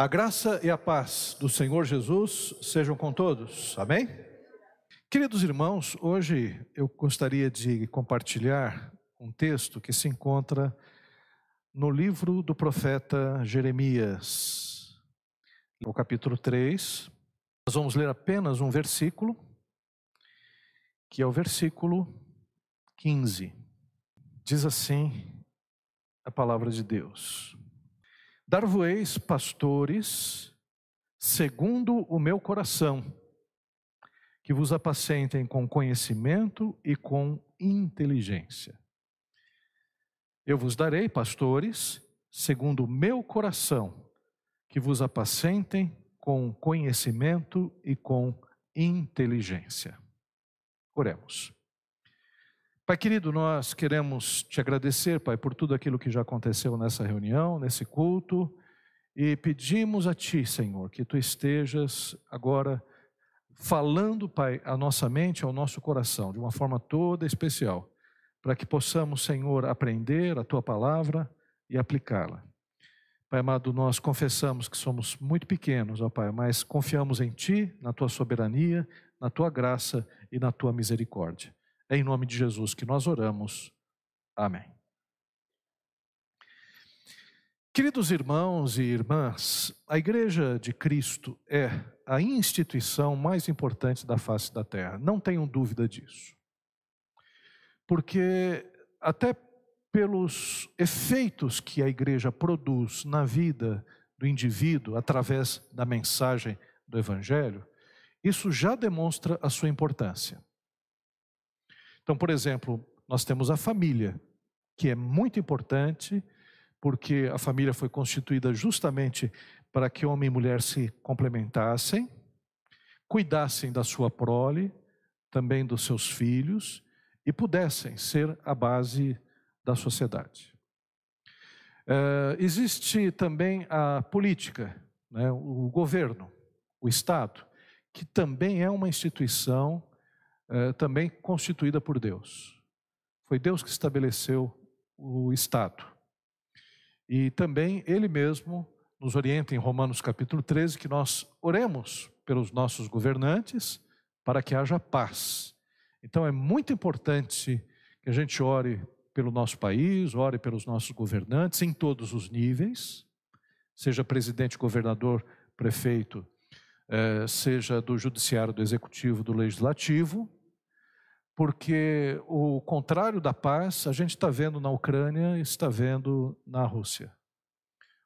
A graça e a paz do Senhor Jesus sejam com todos. Amém? Queridos irmãos, hoje eu gostaria de compartilhar um texto que se encontra no livro do profeta Jeremias, no capítulo 3. Nós vamos ler apenas um versículo, que é o versículo 15. Diz assim a palavra de Deus. Dar-vos-eis pastores segundo o meu coração, que vos apacentem com conhecimento e com inteligência. Eu vos darei pastores segundo o meu coração, que vos apacentem com conhecimento e com inteligência. Oremos. Pai querido, nós queremos te agradecer, Pai, por tudo aquilo que já aconteceu nessa reunião, nesse culto, e pedimos a Ti, Senhor, que Tu estejas agora falando, Pai, à nossa mente, ao nosso coração, de uma forma toda especial, para que possamos, Senhor, aprender a Tua palavra e aplicá-la. Pai amado, nós confessamos que somos muito pequenos, ó Pai, mas confiamos em Ti, na Tua soberania, na Tua graça e na Tua misericórdia. É em nome de Jesus que nós oramos. Amém. Queridos irmãos e irmãs, a Igreja de Cristo é a instituição mais importante da face da terra, não tenham dúvida disso. Porque, até pelos efeitos que a igreja produz na vida do indivíduo através da mensagem do Evangelho, isso já demonstra a sua importância. Então, por exemplo, nós temos a família, que é muito importante, porque a família foi constituída justamente para que homem e mulher se complementassem, cuidassem da sua prole, também dos seus filhos, e pudessem ser a base da sociedade. Uh, existe também a política, né, o governo, o Estado, que também é uma instituição eh, também constituída por Deus. Foi Deus que estabeleceu o Estado. E também Ele mesmo nos orienta em Romanos capítulo 13 que nós oremos pelos nossos governantes para que haja paz. Então é muito importante que a gente ore pelo nosso país, ore pelos nossos governantes em todos os níveis, seja presidente, governador, prefeito, eh, seja do judiciário, do executivo, do legislativo, porque o contrário da paz a gente está vendo na Ucrânia e está vendo na Rússia.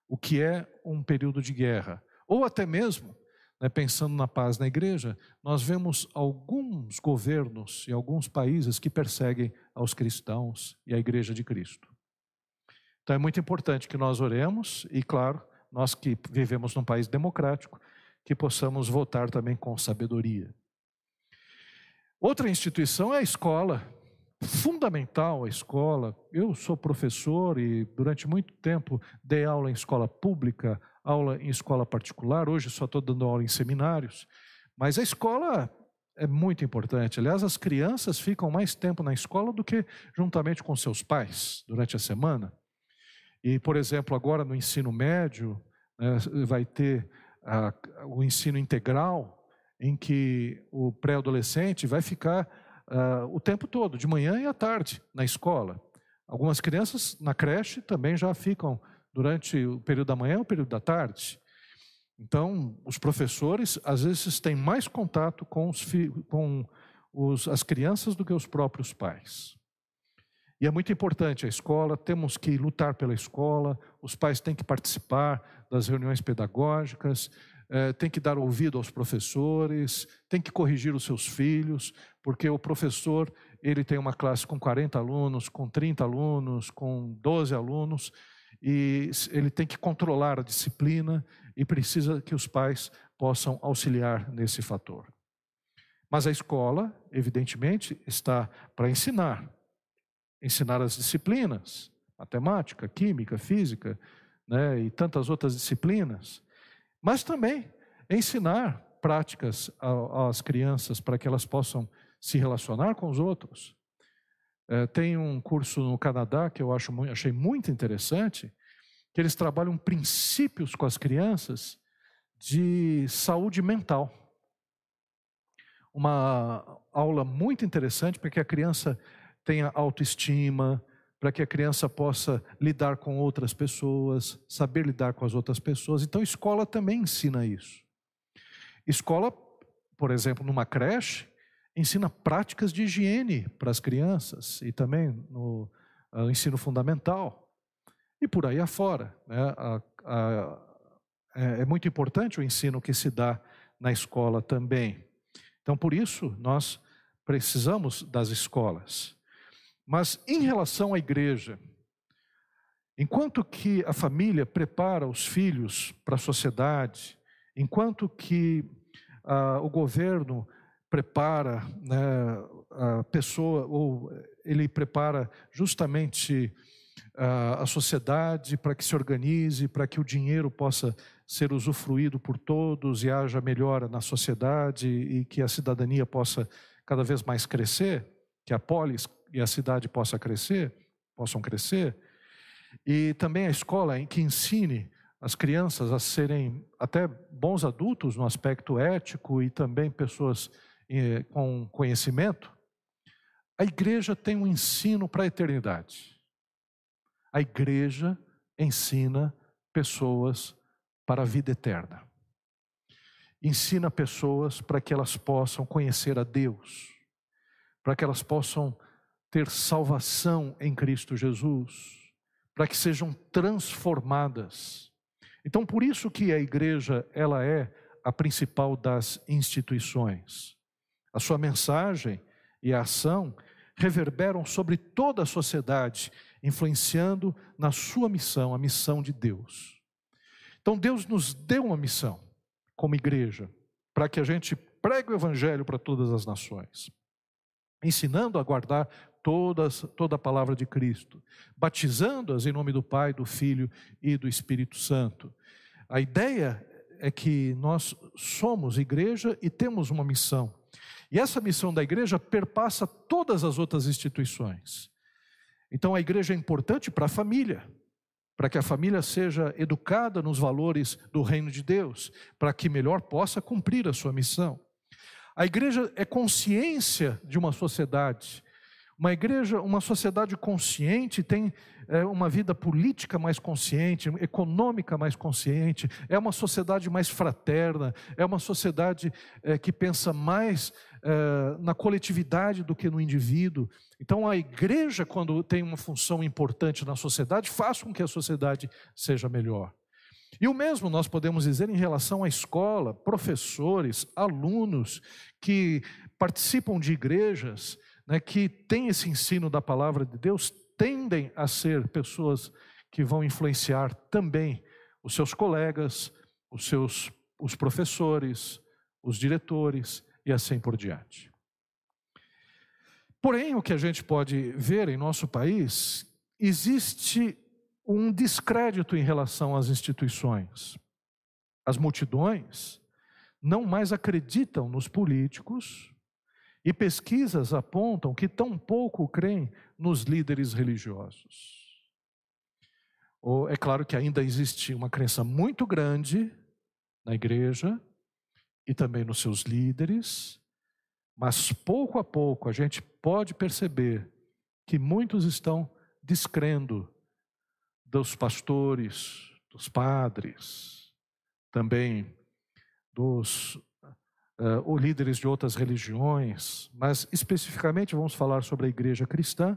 O que é um período de guerra. Ou até mesmo, né, pensando na paz na igreja, nós vemos alguns governos e alguns países que perseguem aos cristãos e a igreja de Cristo. Então é muito importante que nós oremos e, claro, nós que vivemos num país democrático, que possamos votar também com sabedoria. Outra instituição é a escola, fundamental a escola. Eu sou professor e durante muito tempo dei aula em escola pública, aula em escola particular. Hoje só estou dando aula em seminários. Mas a escola é muito importante. Aliás, as crianças ficam mais tempo na escola do que juntamente com seus pais durante a semana. E, por exemplo, agora no ensino médio, né, vai ter a, o ensino integral em que o pré-adolescente vai ficar uh, o tempo todo, de manhã e à tarde, na escola. Algumas crianças na creche também já ficam durante o período da manhã e o período da tarde. Então, os professores, às vezes, têm mais contato com, os, com os, as crianças do que os próprios pais. E é muito importante a escola, temos que lutar pela escola, os pais têm que participar das reuniões pedagógicas, tem que dar ouvido aos professores, tem que corrigir os seus filhos, porque o professor ele tem uma classe com 40 alunos, com 30 alunos, com 12 alunos, e ele tem que controlar a disciplina e precisa que os pais possam auxiliar nesse fator. Mas a escola, evidentemente, está para ensinar, ensinar as disciplinas, matemática, química, física, né, e tantas outras disciplinas mas também ensinar práticas às crianças para que elas possam se relacionar com os outros. É, tem um curso no Canadá que eu acho, achei muito interessante, que eles trabalham princípios com as crianças de saúde mental. Uma aula muito interessante para que a criança tenha autoestima, para que a criança possa lidar com outras pessoas, saber lidar com as outras pessoas. Então, escola também ensina isso. Escola, por exemplo, numa creche, ensina práticas de higiene para as crianças e também no uh, ensino fundamental e por aí afora. Né? A, a, é, é muito importante o ensino que se dá na escola também. Então, por isso, nós precisamos das escolas. Mas em relação à igreja, enquanto que a família prepara os filhos para a sociedade, enquanto que ah, o governo prepara né, a pessoa, ou ele prepara justamente ah, a sociedade para que se organize, para que o dinheiro possa ser usufruído por todos e haja melhora na sociedade e que a cidadania possa cada vez mais crescer, que a polis e a cidade possa crescer, possam crescer, e também a escola em que ensine as crianças a serem até bons adultos no aspecto ético e também pessoas eh, com conhecimento, a igreja tem um ensino para a eternidade. A igreja ensina pessoas para a vida eterna. Ensina pessoas para que elas possam conhecer a Deus, para que elas possam ter salvação em Cristo Jesus, para que sejam transformadas então, por isso que a igreja, ela é a principal das instituições. A sua mensagem e a ação reverberam sobre toda a sociedade, influenciando na sua missão, a missão de Deus. Então, Deus nos deu uma missão, como igreja, para que a gente pregue o evangelho para todas as nações, ensinando a guardar todas, toda a palavra de Cristo, batizando-as em nome do Pai, do Filho e do Espírito Santo. A ideia é que nós somos igreja e temos uma missão. E essa missão da igreja perpassa todas as outras instituições. Então a igreja é importante para a família, para que a família seja educada nos valores do reino de Deus, para que melhor possa cumprir a sua missão. A igreja é consciência de uma sociedade uma igreja, uma sociedade consciente tem é, uma vida política mais consciente, econômica mais consciente, é uma sociedade mais fraterna, é uma sociedade é, que pensa mais é, na coletividade do que no indivíduo. Então, a igreja, quando tem uma função importante na sociedade, faz com que a sociedade seja melhor. E o mesmo nós podemos dizer em relação à escola, professores, alunos que participam de igrejas né, que têm esse ensino da palavra de Deus tendem a ser pessoas que vão influenciar também os seus colegas, os seus os professores, os diretores e assim por diante. Porém, o que a gente pode ver em nosso país, existe um descrédito em relação às instituições. As multidões não mais acreditam nos políticos e pesquisas apontam que tão pouco creem nos líderes religiosos. É claro que ainda existe uma crença muito grande na igreja e também nos seus líderes, mas pouco a pouco a gente pode perceber que muitos estão descrendo dos pastores, dos padres, também dos uh, ou líderes de outras religiões, mas especificamente vamos falar sobre a igreja cristã,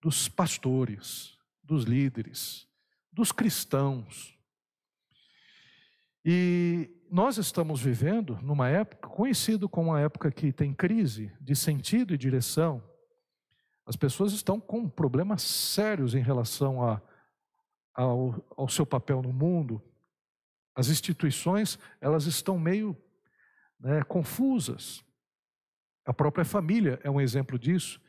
dos pastores, dos líderes, dos cristãos. E nós estamos vivendo numa época conhecida como uma época que tem crise de sentido e direção. As pessoas estão com problemas sérios em relação a, ao, ao seu papel no mundo. As instituições, elas estão meio né, confusas. A própria família é um exemplo disso.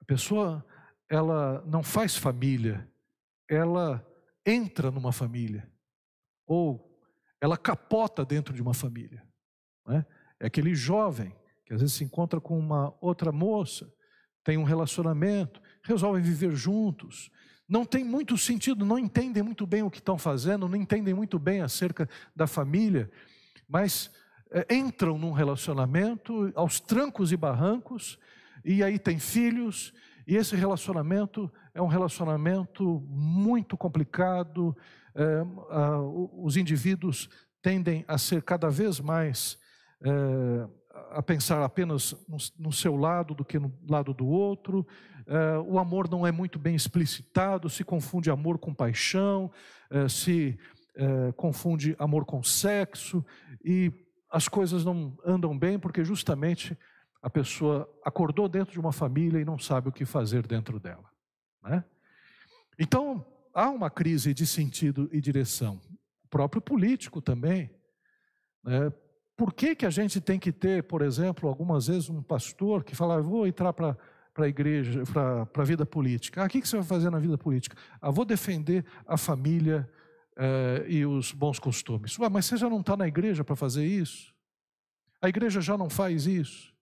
A pessoa, ela não faz família, ela entra numa família, ou ela capota dentro de uma família. Né? É aquele jovem que às vezes se encontra com uma outra moça, tem um relacionamento, resolvem viver juntos, não tem muito sentido, não entendem muito bem o que estão fazendo, não entendem muito bem acerca da família, mas entram num relacionamento aos trancos e barrancos, e aí tem filhos, e esse relacionamento é um relacionamento muito complicado, é, a, os indivíduos tendem a ser cada vez mais é, a pensar apenas no, no, seu lado do que no lado do outro. É, o amor não é muito bem explicitado, se confunde amor com paixão, é, se é, confunde amor com sexo, e as coisas não andam bem porque justamente a pessoa acordou dentro de uma família e não sabe o que fazer dentro dela. Né? Então, há uma crise de sentido e direção. O próprio político também. Né? Por que, que a gente tem que ter, por exemplo, algumas vezes um pastor que fala, vou entrar para para a igreja, para a vida política. Ah, o que, que você vai fazer na vida política? Ah, vou defender a família eh, e os bons costumes. Ué, mas você já não está na igreja para fazer isso? A igreja já não faz isso?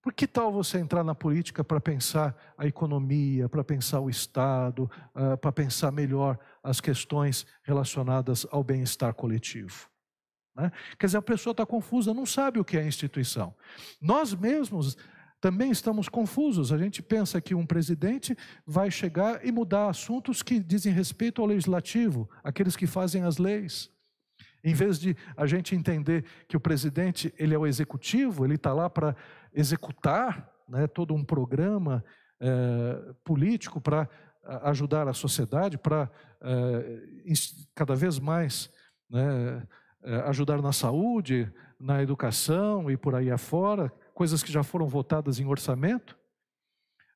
Por que tal você entrar na política para pensar a economia, para pensar o Estado, uh, para pensar melhor as questões relacionadas ao bem-estar coletivo? Né? Quer dizer, a pessoa está confusa, não sabe o que é instituição. Nós mesmos também estamos confusos. A gente pensa que um presidente vai chegar e mudar assuntos que dizem respeito ao legislativo, aqueles que fazem as leis. Em vez de a gente entender que o presidente ele é o executivo, ele está lá para executar né, todo um programa é, político para ajudar a sociedade, para é, cada vez mais né, ajudar na saúde, na educação e por aí afora, coisas que já foram votadas em orçamento,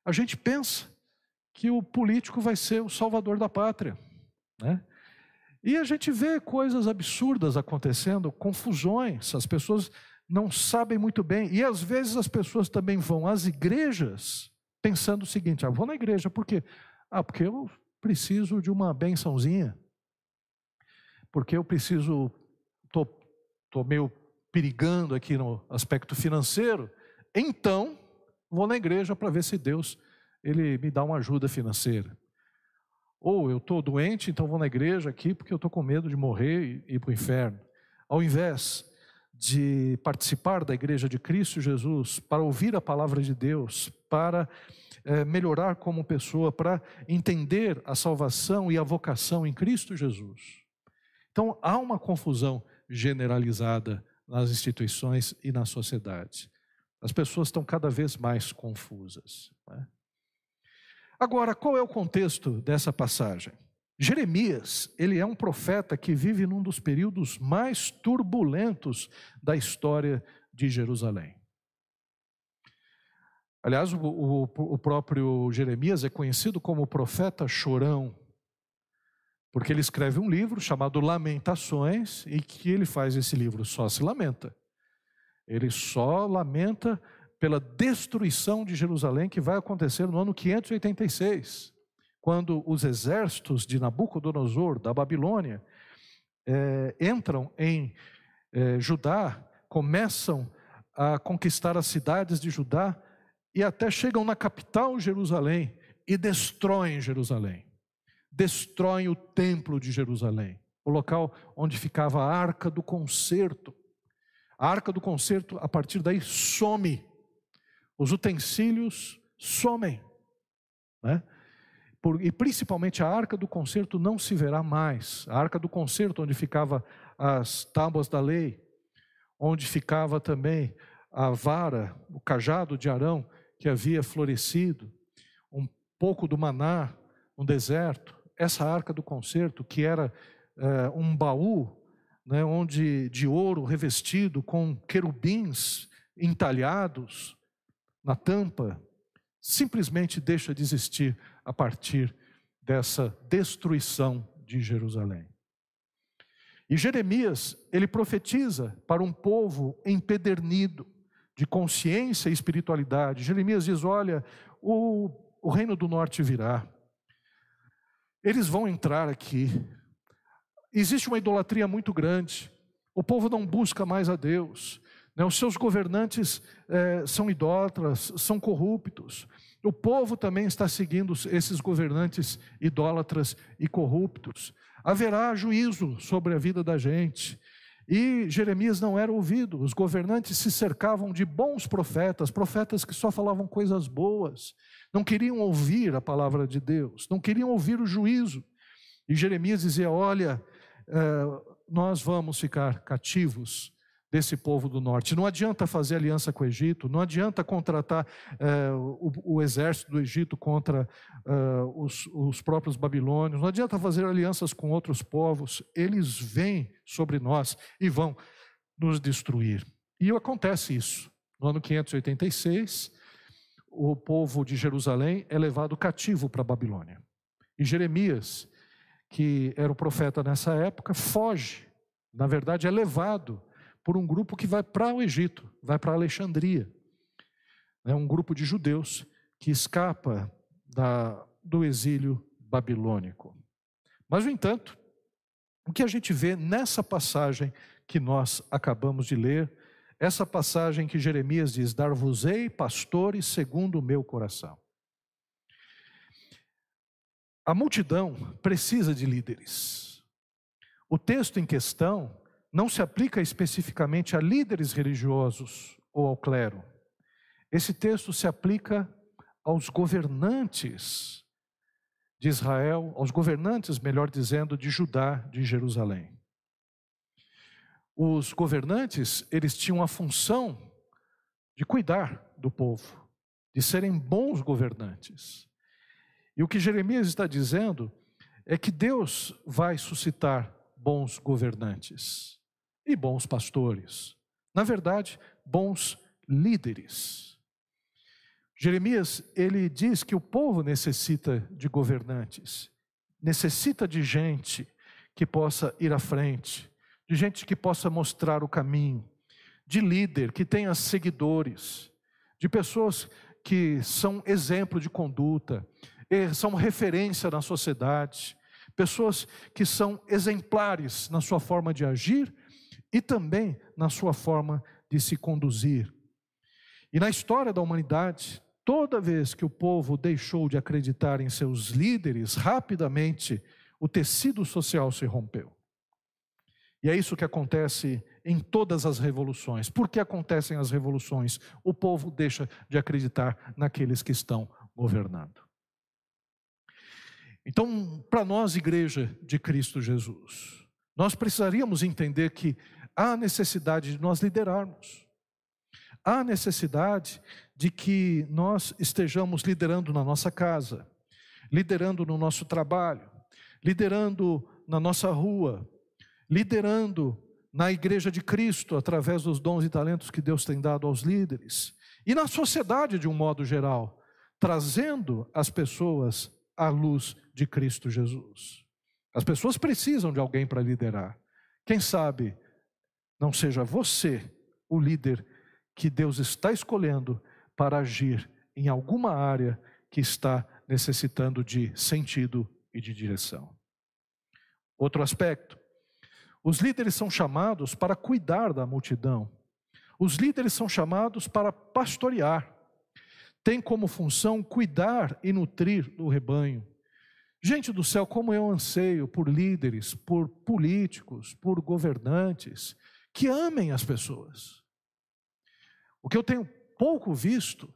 a gente pensa que o político vai ser o salvador da pátria. Né? E a gente vê coisas absurdas acontecendo, confusões, as pessoas não sabem muito bem. E às vezes as pessoas também vão às igrejas pensando o seguinte: ah, vou na igreja, por quê? Ah, porque eu preciso de uma bençãozinha. Porque eu preciso, estou meio perigando aqui no aspecto financeiro, então vou na igreja para ver se Deus ele me dá uma ajuda financeira. Ou eu estou doente, então vou na igreja aqui porque eu estou com medo de morrer e ir para o inferno. Ao invés de participar da igreja de Cristo Jesus, para ouvir a palavra de Deus, para é, melhorar como pessoa, para entender a salvação e a vocação em Cristo Jesus. Então há uma confusão generalizada nas instituições e na sociedade. As pessoas estão cada vez mais confusas. Né? Agora, qual é o contexto dessa passagem? Jeremias, ele é um profeta que vive num dos períodos mais turbulentos da história de Jerusalém. Aliás, o, o, o, próprio Jeremias é conhecido como profeta chorão, porque ele escreve um livro chamado Lamentações, e que ele faz esse livro só se lamenta. Ele só lamenta pela destruição de Jerusalém que vai acontecer no ano 586 quando os exércitos de Nabucodonosor, da Babilônia, é, entram em é, Judá, começam a conquistar as cidades de Judá e até chegam na capital Jerusalém e destroem Jerusalém. Destroem o templo de Jerusalém, o local onde ficava a arca do concerto. A arca do concerto, a partir daí, some. Os utensílios somem. Né? e principalmente a arca do concerto não se verá mais. A arca do concerto, onde ficava as tábuas da lei, onde ficava também a vara, o cajado de Arão que havia florescido, um pouco do maná no deserto. Essa arca do concerto, que era é, um baú, né, onde de ouro revestido com querubins entalhados na tampa, simplesmente deixa de existir a partir dessa destruição de Jerusalém. E Jeremias, ele profetiza para um povo empedernido de consciência e espiritualidade. Jeremias diz: Olha, o, o reino do norte virá, eles vão entrar aqui. Existe uma idolatria muito grande, o povo não busca mais a Deus, né? os seus governantes é, são idólatras, são corruptos, o povo também está seguindo esses governantes idólatras e corruptos. Haverá juízo sobre a vida da gente. E Jeremias não era ouvido. Os governantes se cercavam de bons profetas, profetas que só falavam coisas boas, não queriam ouvir a palavra de Deus, não queriam ouvir o juízo. E Jeremias dizia: Olha, eh, nós vamos ficar cativos desse povo do norte. Não adianta fazer aliança com o Egito, não adianta contratar eh, o, o, exército do Egito contra eh, os, os próprios babilônios, não adianta fazer alianças com outros povos, eles vêm sobre nós e vão nos destruir. E acontece isso. No ano 586, o povo de Jerusalém é levado cativo para a Babilônia. E Jeremias, que era o profeta nessa época, foge, na verdade é levado por um grupo que vai para o Egito, vai para Alexandria. É um grupo de judeus que escapa da, do exílio babilônico. Mas, no entanto, o que a gente vê nessa passagem que nós acabamos de ler, essa passagem que Jeremias diz: Dar-vos-ei pastores segundo o meu coração. A multidão precisa de líderes. O texto em questão não se aplica especificamente a líderes religiosos ou ao clero. Esse texto se aplica aos governantes de Israel, aos governantes, melhor dizendo, de Judá, de Jerusalém. Os governantes, eles tinham a função de cuidar do povo, de serem bons governantes. E o que Jeremias está dizendo é que Deus vai suscitar bons governantes e bons pastores. Na verdade, bons líderes. Jeremias, ele diz que o povo necessita de governantes, necessita de gente que possa ir à frente, de gente que possa mostrar o caminho, de líder que tenha seguidores, de pessoas que são exemplo de conduta, são referência na sociedade, pessoas que são exemplares na sua forma de agir e também na sua forma de se conduzir. E na história da humanidade, toda vez que o povo deixou de acreditar em seus líderes, rapidamente o tecido social se rompeu. E é isso que acontece em todas as revoluções. Por que acontecem as revoluções? O povo deixa de acreditar naqueles que estão governando. Então, para nós, igreja de Cristo Jesus, nós precisaríamos entender que há necessidade de nós liderarmos. Há necessidade de que nós estejamos liderando na nossa casa, liderando no nosso trabalho, liderando na nossa rua, liderando na igreja de Cristo através dos dons e talentos que Deus tem dado aos líderes e na sociedade de um modo geral, trazendo as pessoas à luz de Cristo Jesus. As pessoas precisam de alguém para liderar. Quem sabe não seja você o líder que Deus está escolhendo para agir em alguma área que está necessitando de sentido e de direção. Outro aspecto: os líderes são chamados para cuidar da multidão, os líderes são chamados para pastorear, tem como função cuidar e nutrir o rebanho. Gente do céu, como eu anseio por líderes, por políticos, por governantes que amem as pessoas. O que eu tenho pouco visto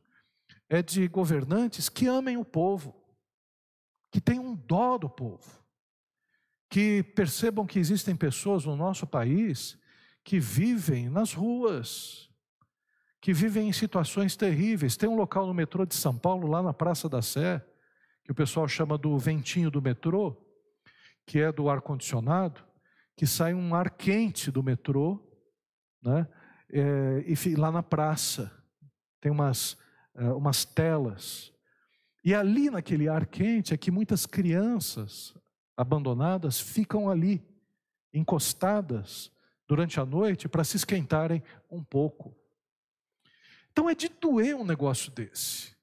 é de governantes que amem o povo, que tenham dó do povo, que percebam que existem pessoas no nosso país que vivem nas ruas, que vivem em situações terríveis. Tem um local no metrô de São Paulo, lá na Praça da Sé, que o pessoal chama do ventinho do metrô, que é do ar-condicionado, que sai um ar quente do metrô, né? É, e lá na praça tem umas, é, umas telas. E ali naquele ar quente é que muitas crianças abandonadas ficam ali, encostadas durante a noite para se esquentarem um pouco. Então é de doer um negócio desse.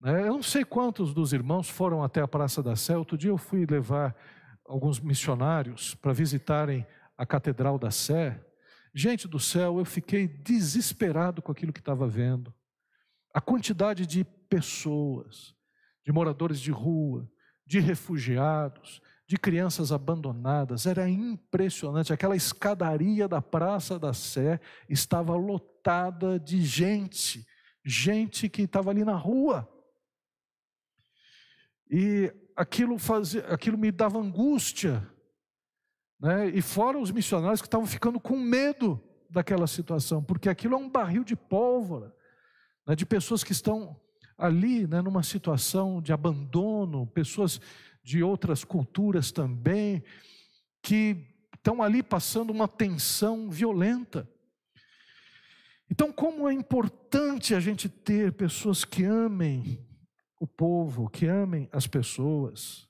Né? Eu não sei quantos dos irmãos foram até a Praça da Sé. Outro dia eu fui levar alguns missionários para visitarem a Catedral da Sé. Gente do céu, eu fiquei desesperado com aquilo que estava vendo. A quantidade de pessoas, de moradores de rua, de refugiados, de crianças abandonadas, era impressionante. Aquela escadaria da Praça da Sé estava lotada de gente, gente que estava ali na rua. E aquilo, fazia, aquilo me dava angústia. Né? E fora os missionários que estavam ficando com medo daquela situação, porque aquilo é um barril de pólvora, né? de pessoas que estão ali né, numa situação de abandono, pessoas de outras culturas também, que estão ali passando uma tensão violenta. Então, como é importante a gente ter pessoas que amem o povo, que amem as pessoas.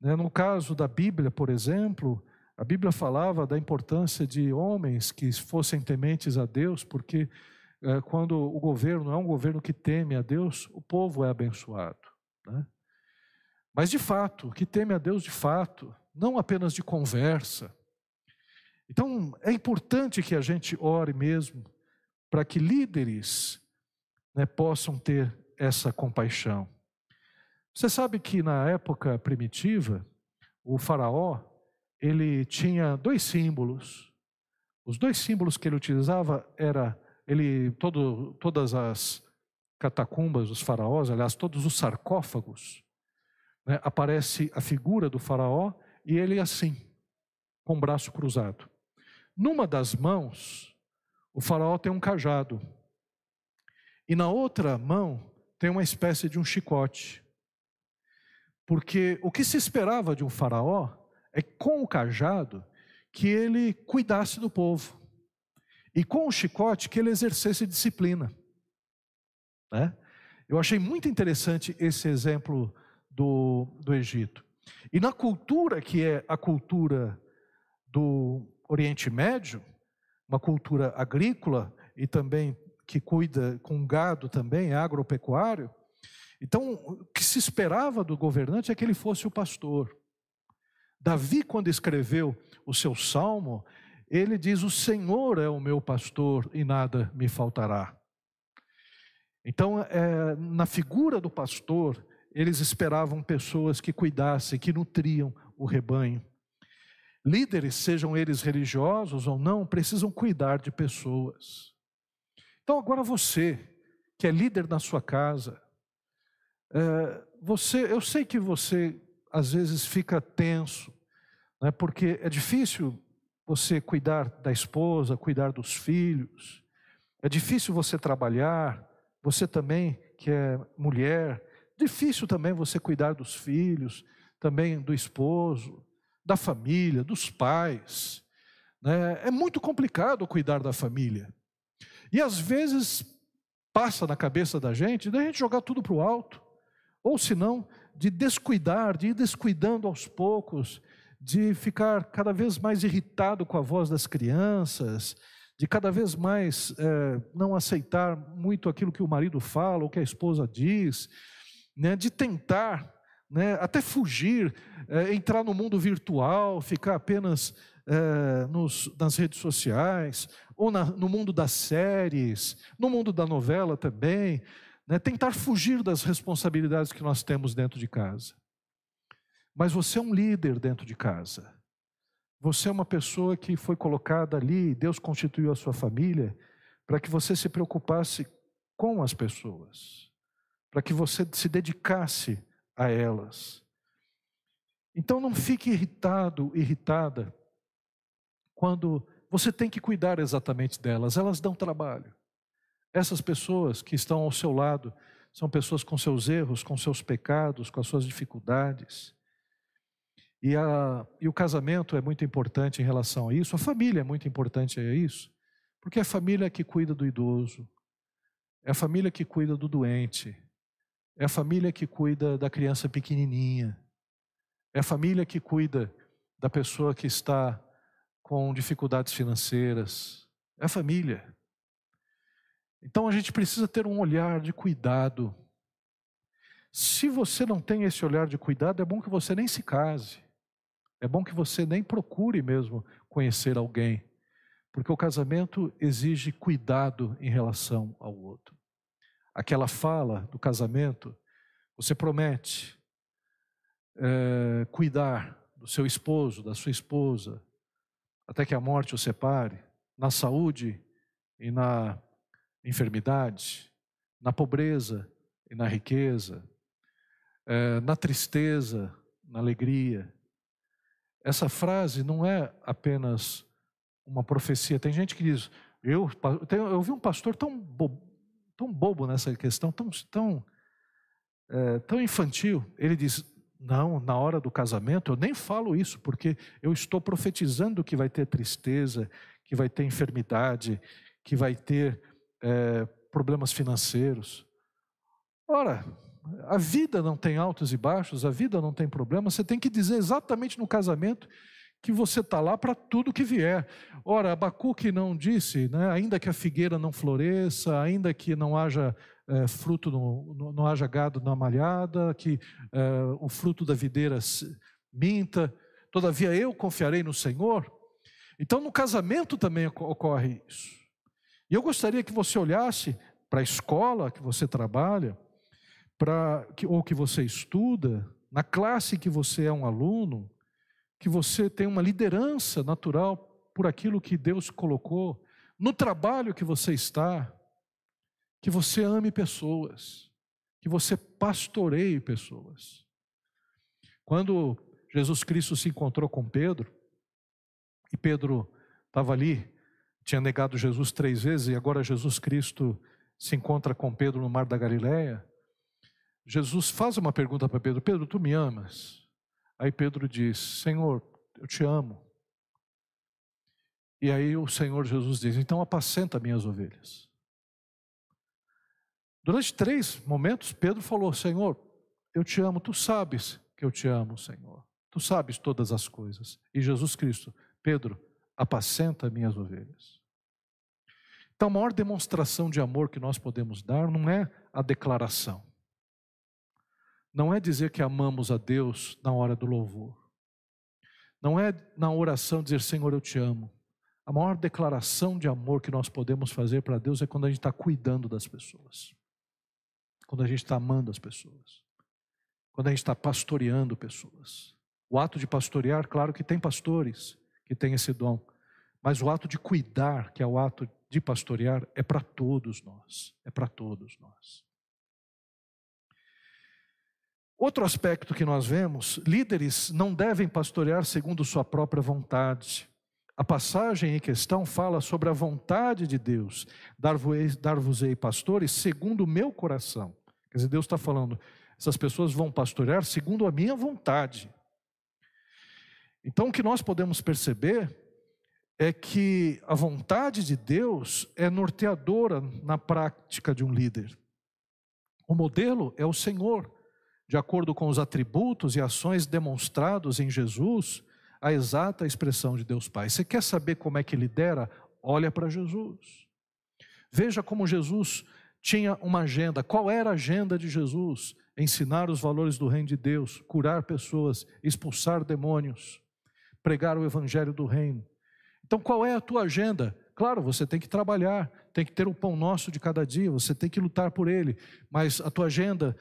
Né, no caso da Bíblia, por exemplo, a Bíblia falava da importância de homens que fossem tementes a Deus, porque é, quando o governo é um governo que teme a Deus, o povo é abençoado. Né? Mas de fato, que teme a Deus de fato, não apenas de conversa. Então, é importante que a gente ore mesmo para que líderes né, possam ter essa compaixão. Você sabe que na época primitiva, o faraó, ele tinha dois símbolos. Os dois símbolos que ele utilizava era ele todo, todas as catacumbas dos faraós, aliás, todos os sarcófagos, né, aparece a figura do faraó e ele assim, com o braço cruzado. Numa das mãos, o faraó tem um cajado. E na outra mão tem uma espécie de um chicote. Porque o que se esperava de um faraó é com o cajado que ele cuidasse do povo. E com o chicote que ele exercesse disciplina. Né? Eu achei muito interessante esse exemplo do, do Egito. E na cultura que é a cultura do Oriente Médio, uma cultura agrícola e também que cuida com gado também, agropecuário. Então, o que se esperava do governante é que ele fosse o pastor. Davi, quando escreveu o seu salmo, ele diz: O Senhor é o meu pastor e nada me faltará. Então, é, na figura do pastor, eles esperavam pessoas que cuidassem, que nutriam o rebanho. Líderes, sejam eles religiosos ou não, precisam cuidar de pessoas. Então, agora você, que é líder na sua casa, é, você, eu sei que você às vezes fica tenso, né, porque é difícil você cuidar da esposa, cuidar dos filhos, é difícil você trabalhar, você também que é mulher, difícil também você cuidar dos filhos, também do esposo, da família, dos pais. Né? É muito complicado cuidar da família. E às vezes passa na cabeça da gente da gente jogar tudo para o alto, ou se não, de descuidar, de ir descuidando aos poucos, de ficar cada vez mais irritado com a voz das crianças, de cada vez mais é, não aceitar muito aquilo que o marido fala, ou que a esposa diz, né, de tentar né, até fugir, é, entrar no mundo virtual, ficar apenas é, nos, nas redes sociais, ou na, no mundo das séries, no mundo da novela também, né, tentar fugir das responsabilidades que nós temos dentro de casa. Mas você é um líder dentro de casa. Você é uma pessoa que foi colocada ali, Deus constituiu a sua família, para que você se preocupasse com as pessoas, para que você se dedicasse a elas. Então não fique irritado, irritada, quando você tem que cuidar exatamente delas, elas dão trabalho. Essas pessoas que estão ao seu lado são pessoas com seus erros, com seus pecados, com as suas dificuldades. E, a, e o casamento é muito importante em relação a isso, a família é muito importante a isso, porque é a família que cuida do idoso, é a família que cuida do doente, é a família que cuida da criança pequenininha, é a família que cuida da pessoa que está com dificuldades financeiras. É a família. Então a gente precisa ter um olhar de cuidado. Se você não tem esse olhar de cuidado, é bom que você nem se case. É bom que você nem procure mesmo conhecer alguém, porque o casamento exige cuidado em relação ao outro. Aquela fala do casamento, você promete, é, cuidar do seu esposo, da sua esposa, até que a morte o separe, na saúde e na enfermidade, na pobreza e na riqueza, é, na tristeza, na alegria. Essa frase não é apenas uma profecia. Tem gente que diz, eu, eu vi um pastor tão bobo, tão bobo nessa questão, tão, tão, é, tão infantil. Ele diz: Não, na hora do casamento eu nem falo isso, porque eu estou profetizando que vai ter tristeza, que vai ter enfermidade, que vai ter é, problemas financeiros. Ora, a vida não tem altos e baixos, a vida não tem problema, você tem que dizer exatamente no casamento que você está lá para tudo que vier. Ora, Abacuque não disse, né, ainda que a figueira não floresça, ainda que não haja é, fruto, no, no, não haja gado na malhada, que é, o fruto da videira minta, todavia eu confiarei no Senhor. Então, no casamento também ocorre isso. E eu gostaria que você olhasse para a escola que você trabalha, para ou que você estuda, na classe que você é um aluno, que você tem uma liderança natural por aquilo que Deus colocou, no trabalho que você está, que você ame pessoas, que você pastoreie pessoas. Quando Jesus Cristo se encontrou com Pedro, e Pedro estava ali, tinha negado Jesus três vezes, e agora Jesus Cristo se encontra com Pedro no mar da Galileia, Jesus faz uma pergunta para Pedro: Pedro, tu me amas? Aí Pedro diz: Senhor, eu te amo. E aí o Senhor Jesus diz: Então apacenta minhas ovelhas. Durante três momentos, Pedro falou: Senhor, eu te amo, tu sabes que eu te amo, Senhor. Tu sabes todas as coisas. E Jesus Cristo, Pedro, apacenta minhas ovelhas. Então, a maior demonstração de amor que nós podemos dar não é a declaração não é dizer que amamos a Deus na hora do louvor. Não é na oração dizer, Senhor, eu te amo. A maior declaração de amor que nós podemos fazer para Deus é quando a gente está cuidando das pessoas. Quando a gente está amando as pessoas. Quando a gente está pastoreando pessoas. O ato de pastorear, claro que tem pastores que têm esse dom. Mas o ato de cuidar, que é o ato de pastorear, é para todos nós. É para todos nós. Outro aspecto que nós vemos: líderes não devem pastorear segundo sua própria vontade. A passagem em questão fala sobre a vontade de Deus, dar-vos-ei pastores segundo o meu coração. Quer dizer, Deus está falando, essas pessoas vão pastorear segundo a minha vontade. Então, o que nós podemos perceber é que a vontade de Deus é norteadora na prática de um líder. O modelo é o Senhor de acordo com os atributos e ações demonstrados em Jesus, a exata expressão de Deus Pai. Você quer saber como é que lidera? Olha para Jesus. Veja como Jesus tinha uma agenda. Qual era a agenda de Jesus? Ensinar os valores do reino de Deus, curar pessoas, expulsar demônios, pregar o evangelho do reino. Então, qual é a tua agenda? Claro, você tem que trabalhar, tem que ter o pão nosso de cada dia, você tem que lutar por ele, mas a tua agenda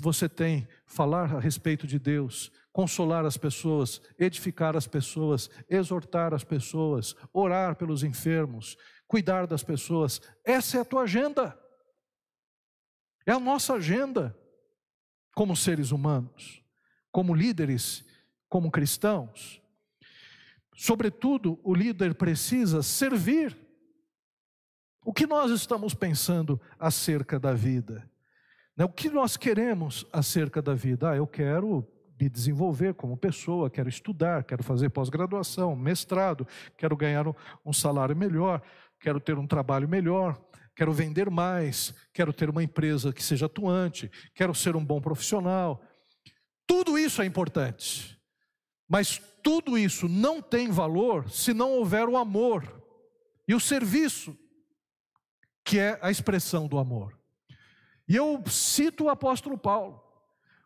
você tem falar a respeito de Deus, consolar as pessoas, edificar as pessoas, exortar as pessoas, orar pelos enfermos, cuidar das pessoas. Essa é a tua agenda. É a nossa agenda como seres humanos, como líderes, como cristãos. Sobretudo, o líder precisa servir. O que nós estamos pensando acerca da vida? Né, o que nós queremos acerca da vida? Ah, eu quero me desenvolver como pessoa, quero estudar, quero fazer pós-graduação, mestrado, quero ganhar um salário melhor, quero ter um trabalho melhor, quero vender mais, quero ter uma empresa que seja atuante, quero ser um bom profissional. Tudo isso é importante, mas tudo isso não tem valor se não houver o amor e o serviço, que é a expressão do amor. E eu cito o apóstolo Paulo.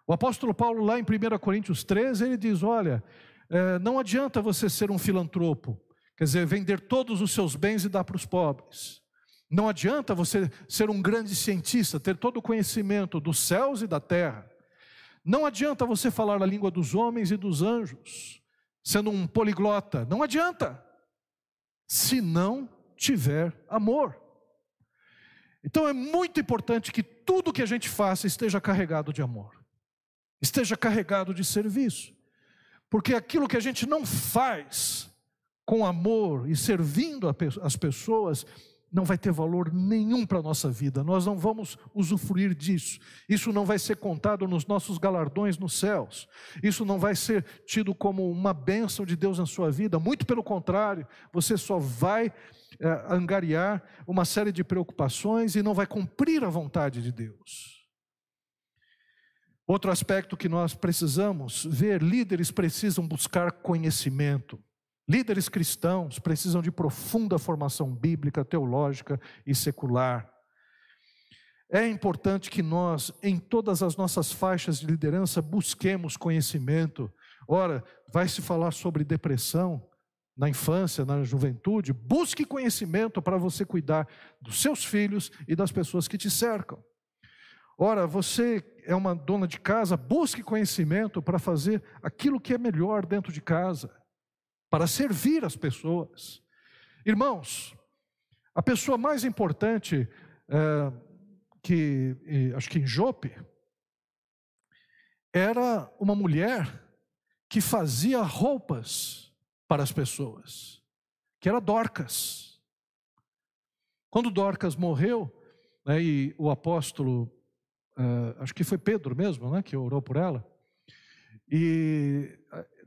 O apóstolo Paulo, lá em 1 Coríntios 13, ele diz: Olha, é, não adianta você ser um filantropo, quer dizer, vender todos os seus bens e dar para os pobres. Não adianta você ser um grande cientista, ter todo o conhecimento dos céus e da terra. Não adianta você falar a língua dos homens e dos anjos, sendo um poliglota. Não adianta, se não tiver amor. Então é muito importante que tudo que a gente faça esteja carregado de amor, esteja carregado de serviço, porque aquilo que a gente não faz com amor e servindo as pessoas, não vai ter valor nenhum para a nossa vida, nós não vamos usufruir disso, isso não vai ser contado nos nossos galardões nos céus, isso não vai ser tido como uma bênção de Deus na sua vida, muito pelo contrário, você só vai é, angariar uma série de preocupações e não vai cumprir a vontade de Deus. Outro aspecto que nós precisamos ver: líderes precisam buscar conhecimento. Líderes cristãos precisam de profunda formação bíblica, teológica e secular. É importante que nós, em todas as nossas faixas de liderança, busquemos conhecimento. Ora, vai se falar sobre depressão na infância, na juventude, busque conhecimento para você cuidar dos seus filhos e das pessoas que te cercam. Ora, você é uma dona de casa, busque conhecimento para fazer aquilo que é melhor dentro de casa para servir as pessoas. Irmãos, a pessoa mais importante é, que acho que em Jope era uma mulher que fazia roupas para as pessoas, que era Dorcas. Quando Dorcas morreu, né, e o apóstolo, uh, acho que foi Pedro mesmo, né, que orou por ela, e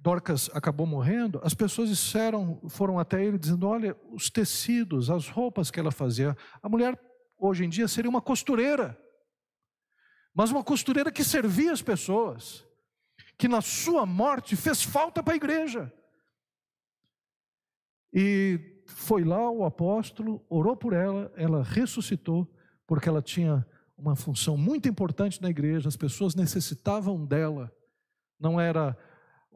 Dorcas acabou morrendo, as pessoas disseram, foram até ele dizendo: olha, os tecidos, as roupas que ela fazia. A mulher hoje em dia seria uma costureira, mas uma costureira que servia as pessoas, que na sua morte fez falta para a igreja. E foi lá o apóstolo, orou por ela, ela ressuscitou, porque ela tinha uma função muito importante na igreja, as pessoas necessitavam dela. Não era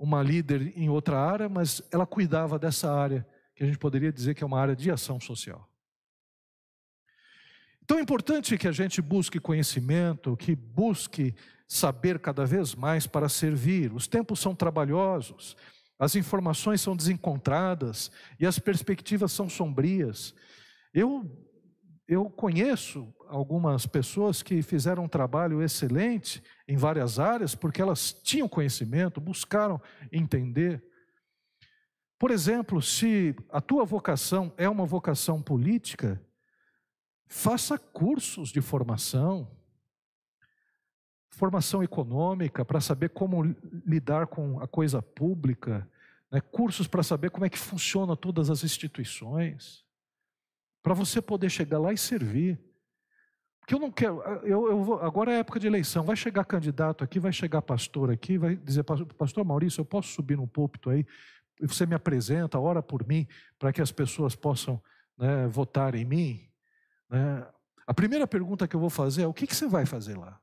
uma líder em outra área, mas ela cuidava dessa área, que a gente poderia dizer que é uma área de ação social. Então é importante que a gente busque conhecimento, que busque saber cada vez mais para servir. Os tempos são trabalhosos, as informações são desencontradas e as perspectivas são sombrias. Eu eu conheço algumas pessoas que fizeram um trabalho excelente em várias áreas, porque elas tinham conhecimento, buscaram entender. Por exemplo, se a tua vocação é uma vocação política, faça cursos de formação, formação econômica para saber como lidar com a coisa pública, né? cursos para saber como é que funciona todas as instituições para você poder chegar lá e servir. Porque eu não quero, eu, eu vou, agora é época de eleição, vai chegar candidato aqui, vai chegar pastor aqui, vai dizer, pastor Maurício, eu posso subir no púlpito aí, você me apresenta, ora por mim, para que as pessoas possam né, votar em mim. Né? A primeira pergunta que eu vou fazer é: o que, que você vai fazer lá?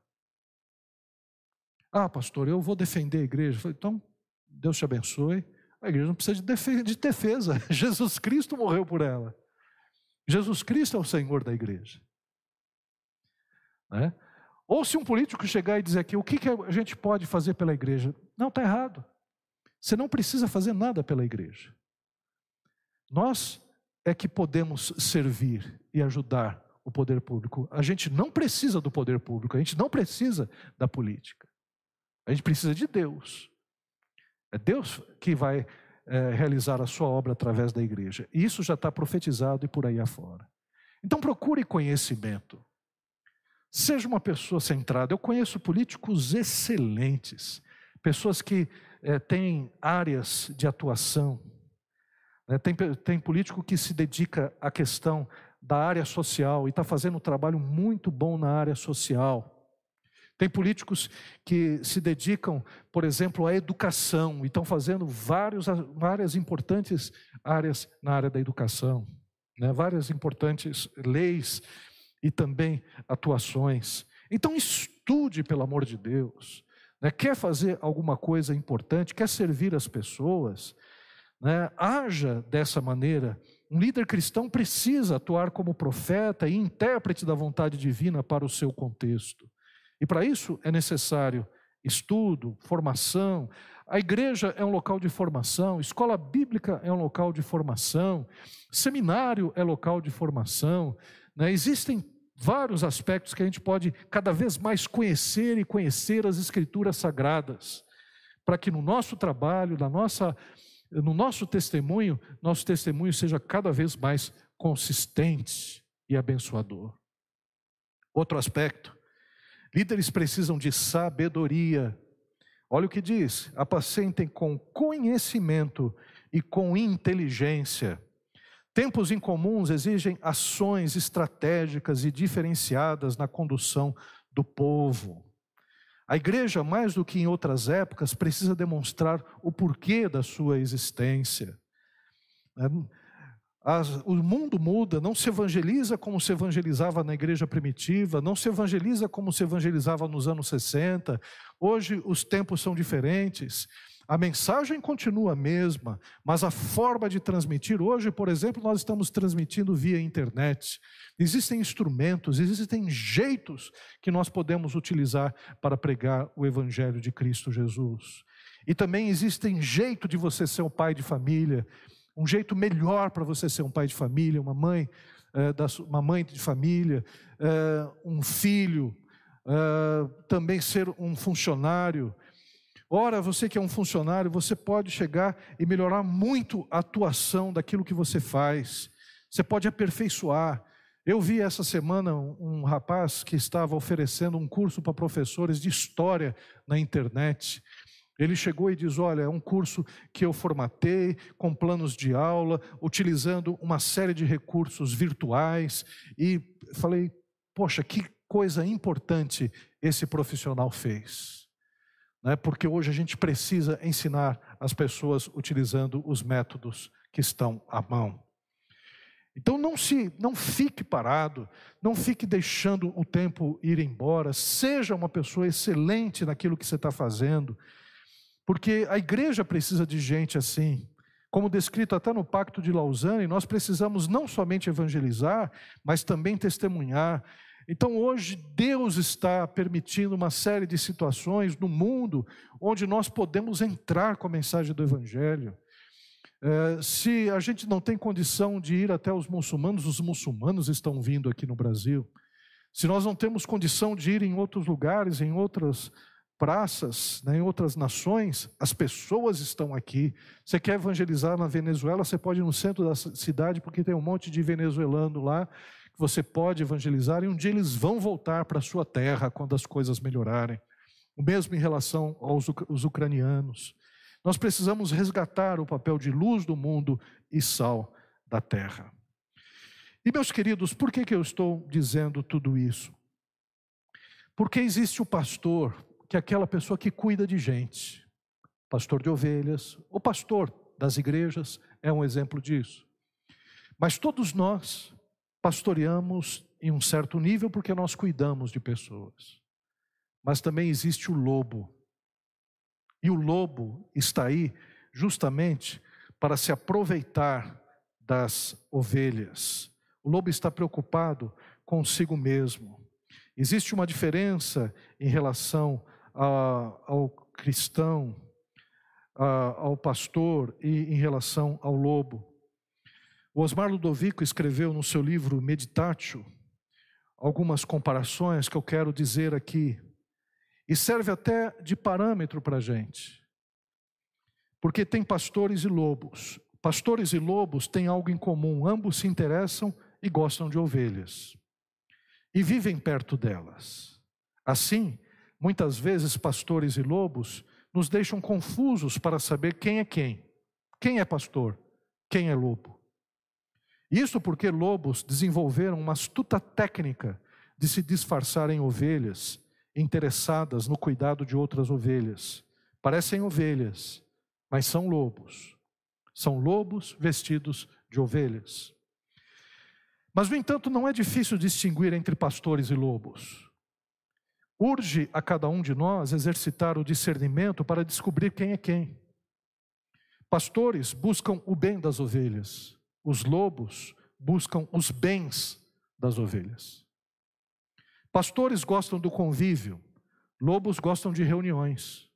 Ah, pastor, eu vou defender a igreja. então, Deus te abençoe. A igreja não precisa de defesa. Jesus Cristo morreu por ela. Jesus Cristo é o Senhor da igreja. Né? Ou se um político chegar e dizer aqui, o que, que a gente pode fazer pela igreja? Não, está errado. Você não precisa fazer nada pela igreja. Nós é que podemos servir e ajudar o poder público. A gente não precisa do poder público, a gente não precisa da política. A gente precisa de Deus. É Deus que vai é, realizar a sua obra através da igreja. Isso já está profetizado e por aí afora. Então procure conhecimento. Seja uma pessoa centrada. Eu conheço políticos excelentes, pessoas que é, têm áreas de atuação. Né? Tem, tem político que se dedica à questão da área social e está fazendo um trabalho muito bom na área social. Tem políticos que se dedicam, por exemplo, à educação e estão fazendo vários, várias importantes áreas na área da educação, né? várias importantes leis e também atuações. Então, estude, pelo amor de Deus. Né? Quer fazer alguma coisa importante, quer servir as pessoas, né? haja dessa maneira. Um líder cristão precisa atuar como profeta e intérprete da vontade divina para o seu contexto. E para isso é necessário estudo, formação. A igreja é um local de formação, escola bíblica é um local de formação, seminário é local de formação. Né? Existem vários aspectos que a gente pode cada vez mais conhecer e conhecer as escrituras sagradas, para que no nosso trabalho, na nossa, no nosso testemunho, nosso testemunho seja cada vez mais consistente e abençoador. Outro aspecto, líderes precisam de sabedoria. Olha o que diz: apacentem com conhecimento e com inteligência. Tempos incomuns exigem ações estratégicas e diferenciadas na condução do povo. A igreja, mais do que em outras épocas, precisa demonstrar o porquê da sua existência. O mundo muda, não se evangeliza como se evangelizava na igreja primitiva, não se evangeliza como se evangelizava nos anos 60. Hoje os tempos são diferentes. A mensagem continua a mesma, mas a forma de transmitir, hoje, por exemplo, nós estamos transmitindo via internet. Existem instrumentos, existem jeitos que nós podemos utilizar para pregar o Evangelho de Cristo Jesus. E também existem jeito de você ser um pai de família, um jeito melhor para você ser um pai de família, uma mãe, é, uma mãe de família, é, um filho, é, também ser um funcionário. Ora, você que é um funcionário, você pode chegar e melhorar muito a atuação daquilo que você faz. Você pode aperfeiçoar. Eu vi essa semana um, rapaz que estava oferecendo um curso para professores de história na internet. Ele chegou e diz: Olha, é um curso que eu formatei com planos de aula, utilizando uma série de recursos virtuais. E falei: Poxa, que coisa importante esse profissional fez né? porque hoje a gente precisa ensinar as pessoas utilizando os métodos que estão à mão. Então não se, não fique parado, não fique deixando o tempo ir embora. Seja uma pessoa excelente naquilo que você está fazendo, porque a igreja precisa de gente assim. Como descrito até no Pacto de Lausanne, nós precisamos não somente evangelizar, mas também testemunhar. Então hoje Deus está permitindo uma série de situações no mundo onde nós podemos entrar com a mensagem do Evangelho. É, se a gente não tem condição de ir até os muçulmanos, os muçulmanos estão vindo aqui no Brasil. Se nós não temos condição de ir em outros lugares, em outras praças, né, em outras nações, as pessoas estão aqui. Você quer evangelizar na Venezuela, você pode ir no centro da cidade, porque tem um monte de venezuelano lá você pode evangelizar e um dia eles vão voltar para a sua terra quando as coisas melhorarem. O mesmo em relação aos os ucranianos. Nós precisamos resgatar o papel de luz do mundo e sal da terra. E meus queridos, por que, que eu estou dizendo tudo isso? Porque existe o pastor, que aquela pessoa que cuida de gente, pastor de ovelhas, o pastor das igrejas é um exemplo disso. Mas todos nós pastoreamos em um certo nível porque nós cuidamos de pessoas. Mas também existe o lobo. E o lobo está aí justamente para se aproveitar das ovelhas. O lobo está preocupado consigo mesmo. Existe uma diferença em relação ao cristão, ao pastor e em relação ao lobo. O Osmar Ludovico escreveu no seu livro Meditatio algumas comparações que eu quero dizer aqui, e serve até de parâmetro para a gente, porque tem pastores e lobos. Pastores e lobos têm algo em comum, ambos se interessam e gostam de ovelhas, e vivem perto delas. Assim, muitas vezes, pastores e lobos nos deixam confusos para saber quem é quem, quem é pastor, quem é lobo. Isso porque lobos desenvolveram uma astuta técnica de se disfarçar em ovelhas, interessadas no cuidado de outras ovelhas. Parecem ovelhas, mas são lobos. São lobos vestidos de ovelhas. Mas, no entanto, não é difícil distinguir entre pastores e lobos. Urge a cada um de nós exercitar o discernimento para descobrir quem é quem. Pastores buscam o bem das ovelhas, os lobos buscam os bens das ovelhas. Pastores gostam do convívio, Lobos gostam de reuniões.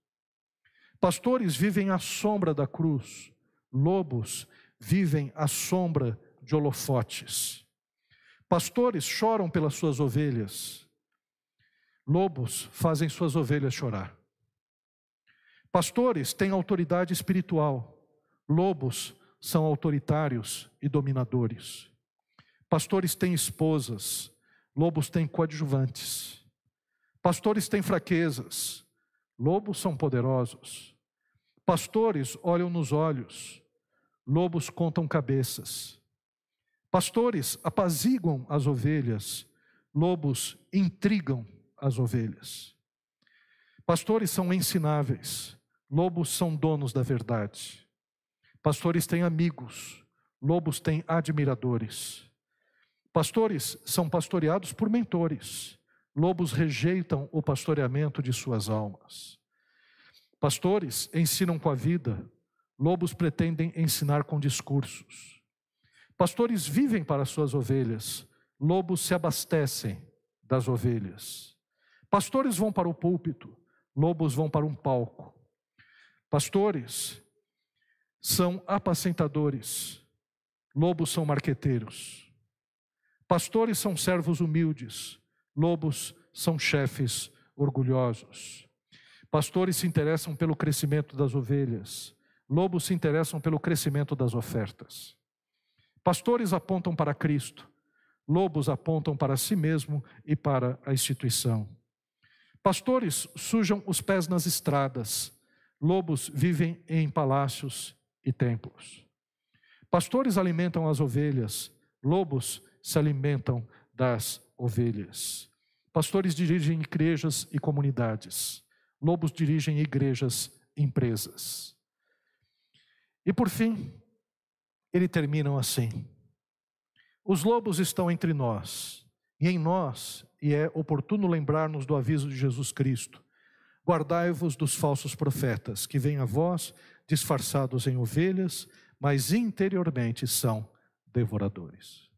Pastores vivem à sombra da cruz. Lobos vivem à sombra de holofotes. Pastores choram pelas suas ovelhas. Lobos fazem suas ovelhas chorar. Pastores têm autoridade espiritual. Lobos são autoritários e dominadores. Pastores têm esposas. Lobos têm coadjuvantes. Pastores têm fraquezas. Lobos são poderosos. Pastores olham nos olhos. Lobos contam cabeças. Pastores apaziguam as ovelhas. Lobos intrigam as ovelhas. Pastores são ensináveis, lobos são donos da verdade. Pastores têm amigos, lobos têm admiradores. Pastores são pastoreados por mentores, lobos rejeitam o pastoreamento de suas almas. Pastores ensinam com a vida, lobos pretendem ensinar com discursos. Pastores vivem para suas ovelhas, lobos se abastecem das ovelhas. Pastores vão para o púlpito, lobos vão para um palco. Pastores são apacentadores, lobos são marqueteiros. Pastores são servos humildes, lobos são chefes orgulhosos. Pastores se interessam pelo crescimento das ovelhas, lobos se interessam pelo crescimento das ofertas. Pastores apontam para Cristo, lobos apontam para si mesmo e para a instituição. Pastores sujam os pés nas estradas, lobos vivem em palácios e templos. Pastores alimentam as ovelhas, lobos se alimentam das ovelhas. Pastores dirigem igrejas e comunidades, lobos dirigem igrejas e empresas. E por fim, ele termina assim: Os lobos estão entre nós, e em nós e é oportuno lembrar-nos do aviso de Jesus Cristo: Guardai-vos dos falsos profetas, que vêm a vós disfarçados em ovelhas, mas interiormente são devoradores.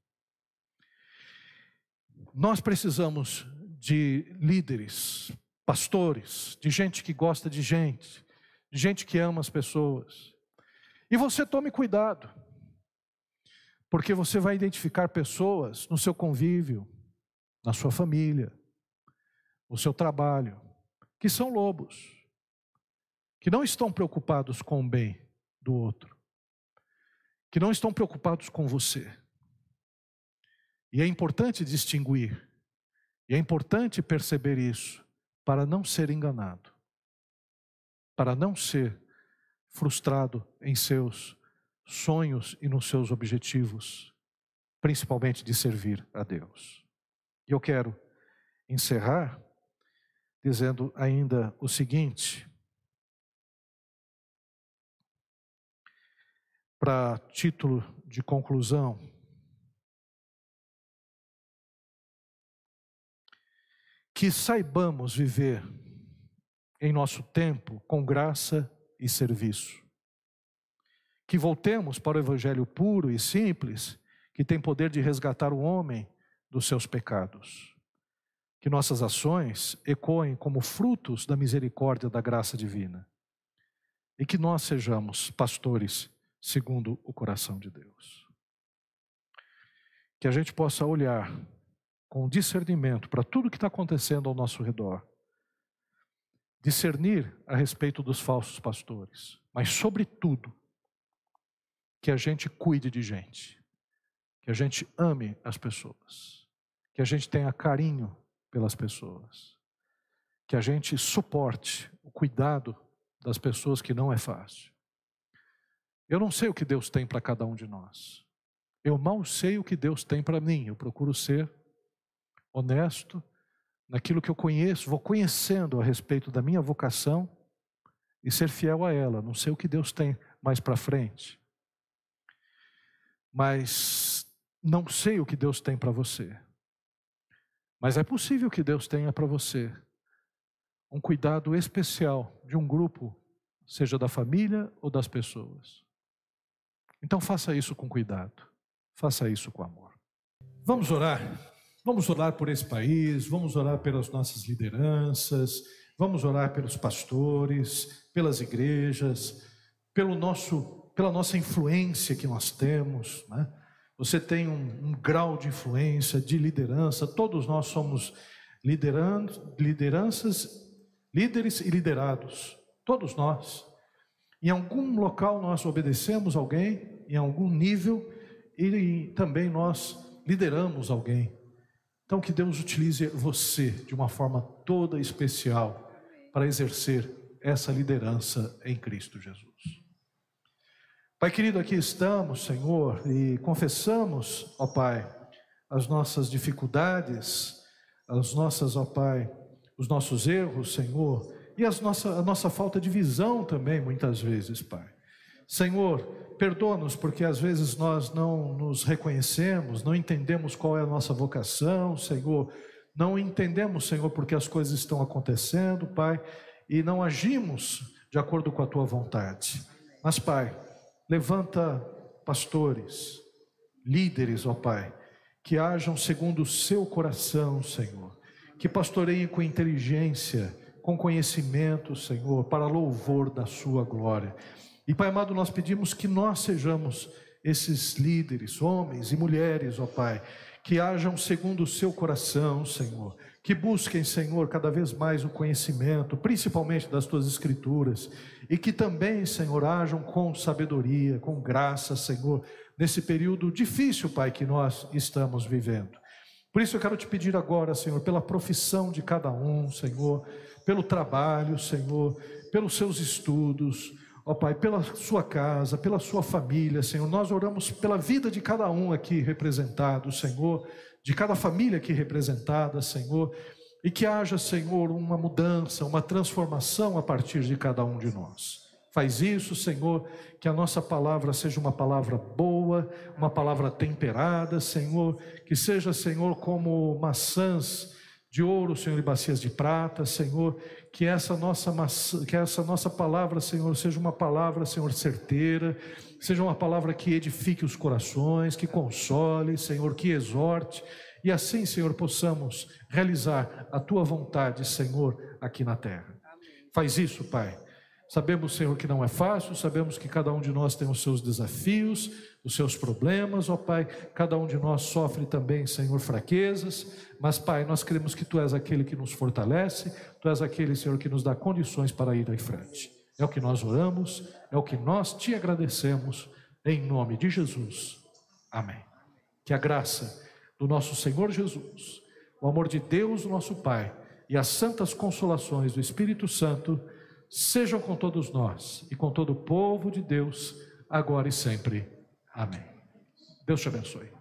Nós precisamos de líderes, pastores, de gente que gosta de gente, de gente que ama as pessoas. E você tome cuidado, porque você vai identificar pessoas no seu convívio, na sua família, no seu trabalho, que são lobos, que não estão preocupados com o bem do outro, que não estão preocupados com você. E é importante distinguir, e é importante perceber isso, para não ser enganado, para não ser frustrado em seus sonhos e nos seus objetivos, principalmente de servir a Deus. E eu quero encerrar dizendo ainda o seguinte: para título de conclusão, que saibamos viver em nosso tempo com graça e serviço. Que voltemos para o evangelho puro e simples, que tem poder de resgatar o homem dos seus pecados. Que nossas ações ecoem como frutos da misericórdia da graça divina. E que nós sejamos pastores segundo o coração de Deus. Que a gente possa olhar com discernimento para tudo que está acontecendo ao nosso redor. Discernir a respeito dos falsos pastores, mas, sobretudo, que a gente cuide de gente, que a gente ame as pessoas que a gente tenha carinho pelas pessoas, que a gente suporte o cuidado das pessoas que não é fácil. Eu não sei o que Deus tem para cada um de nós. Eu mal sei o que Deus tem para mim. Eu procuro ser honesto naquilo que eu conheço, vou conhecendo a respeito da minha vocação e ser fiel a ela. Não sei o que Deus tem mais para frente. Mas não sei o que Deus tem para você. Mas é possível que Deus tenha para você um cuidado especial de um grupo, seja da família ou das pessoas. Então faça isso com cuidado, faça isso com amor. Vamos orar. Vamos orar por esse país, vamos orar pelas nossas lideranças, Vamos orar pelos pastores, pelas igrejas, pelo nosso, pela nossa influência que nós temos. Né? Você tem um, um grau de influência, de liderança, todos nós somos lideran lideranças, líderes e liderados, todos nós. Em algum local nós obedecemos alguém, em algum nível, e também nós lideramos alguém. Então, que Deus utilize você de uma forma toda especial para exercer essa liderança em Cristo Jesus. Pai querido, aqui estamos, Senhor, e confessamos, ó Pai, as nossas dificuldades, as nossas, ó Pai, os nossos erros, Senhor, e as nossa, a nossa falta de visão também, muitas vezes, Pai. Senhor, perdoa-nos porque às vezes nós não nos reconhecemos, não entendemos qual é a nossa vocação, Senhor, não entendemos, Senhor, porque as coisas estão acontecendo, Pai, e não agimos de acordo com a tua vontade. Mas, Pai, levanta pastores, líderes, ó Pai, que hajam segundo o seu coração, Senhor, que pastoreiem com inteligência, com conhecimento, Senhor, para louvor da Sua glória. E, Pai amado, nós pedimos que nós sejamos esses líderes, homens e mulheres, ó Pai, que hajam segundo o seu coração, Senhor, que busquem, Senhor, cada vez mais o conhecimento, principalmente das tuas escrituras, e que também, Senhor, hajam com sabedoria, com graça, Senhor, nesse período difícil, Pai, que nós estamos vivendo. Por isso eu quero te pedir agora, Senhor, pela profissão de cada um, Senhor, pelo trabalho, Senhor, pelos seus estudos, ó Pai, pela sua casa, pela sua família, Senhor. Nós oramos pela vida de cada um aqui representado, Senhor, de cada família aqui representada, Senhor, e que haja, Senhor, uma mudança, uma transformação a partir de cada um de nós. Faz isso, Senhor, que a nossa palavra seja uma palavra boa, uma palavra temperada, Senhor, que seja, Senhor, como maçãs de ouro, Senhor, e bacias de prata, Senhor, que essa nossa que essa nossa palavra, Senhor, seja uma palavra, Senhor, certeira, seja uma palavra que edifique os corações, que console, Senhor, que exorte, e assim, Senhor, possamos realizar a tua vontade, Senhor, aqui na terra. Faz isso, Pai. Sabemos, Senhor, que não é fácil, sabemos que cada um de nós tem os seus desafios, os seus problemas, ó Pai. Cada um de nós sofre também, Senhor, fraquezas, mas, Pai, nós cremos que Tu és aquele que nos fortalece, Tu és aquele, Senhor, que nos dá condições para ir em frente. É o que nós oramos, é o que nós te agradecemos, em nome de Jesus. Amém. Que a graça do nosso Senhor Jesus, o amor de Deus, nosso Pai, e as santas consolações do Espírito Santo sejam com todos nós e com todo o povo de Deus, agora e sempre. Amém. Deus te abençoe.